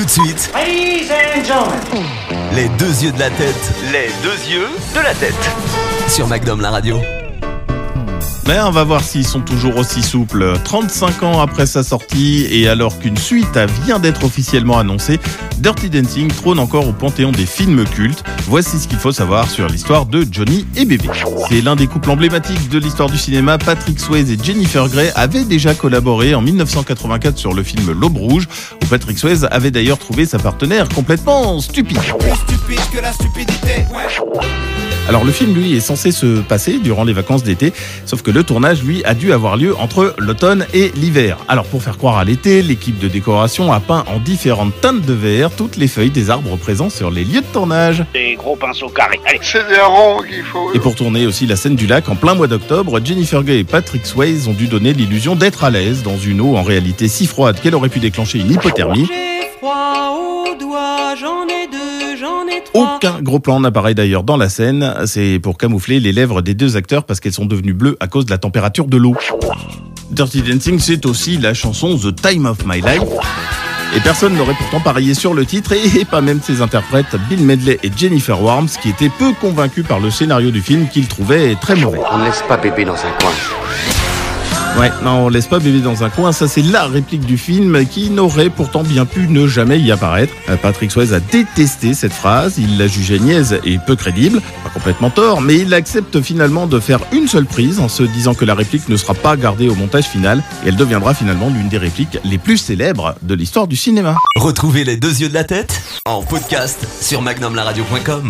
Tout de suite, Ladies and gentlemen. les deux yeux de la tête Les deux yeux de la tête. sur Magnum la radio. Mais on va voir s'ils sont toujours aussi souples. 35 ans après sa sortie et alors qu'une suite vient d'être officiellement annoncée, Dirty Dancing trône encore au panthéon des films cultes. Voici ce qu'il faut savoir sur l'histoire de Johnny et Bébé. C'est l'un des couples emblématiques de l'histoire du cinéma. Patrick Swayze et Jennifer Grey avaient déjà collaboré en 1984 sur le film L'Aube Rouge, où Patrick Swayze avait d'ailleurs trouvé sa partenaire complètement stupide. Alors le film, lui, est censé se passer durant les vacances d'été, sauf que le tournage, lui, a dû avoir lieu entre l'automne et l'hiver. Alors pour faire croire à l'été, l'équipe de décoration a peint en différentes teintes de vert toutes les feuilles des arbres présents sur les lieux de tournage. Des gros pinceaux carrés. Allez, C'est des ronds qu'il faut. Et pour tourner aussi la scène du lac en plein mois d'octobre, Jennifer Gay et Patrick Swayze ont dû donner l'illusion d'être à l'aise dans une eau en réalité si froide qu'elle aurait pu déclencher une hypothermie. J'ai froid aux doigts, j'en Aucun gros plan n'apparaît d'ailleurs dans la scène, c'est pour camoufler les lèvres des deux acteurs parce qu'elles sont devenues bleues à cause de la température de l'eau. Dirty Dancing, c'est aussi la chanson The Time of My Life. Et personne n'aurait pourtant parié sur le titre, et pas même ses interprètes Bill Medley et Jennifer Warnes, qui étaient peu convaincus par le scénario du film qu'ils trouvaient très mauvais. On ne laisse pas bébé dans un coin. Ouais, non, on laisse pas bébé dans un coin, ça c'est la réplique du film qui n'aurait pourtant bien pu ne jamais y apparaître. Euh, Patrick Swayze a détesté cette phrase, il la jugeait niaise et peu crédible, pas complètement tort, mais il accepte finalement de faire une seule prise en se disant que la réplique ne sera pas gardée au montage final et elle deviendra finalement l'une des répliques les plus célèbres de l'histoire du cinéma. Retrouvez les deux yeux de la tête en podcast sur magnumlaradio.com.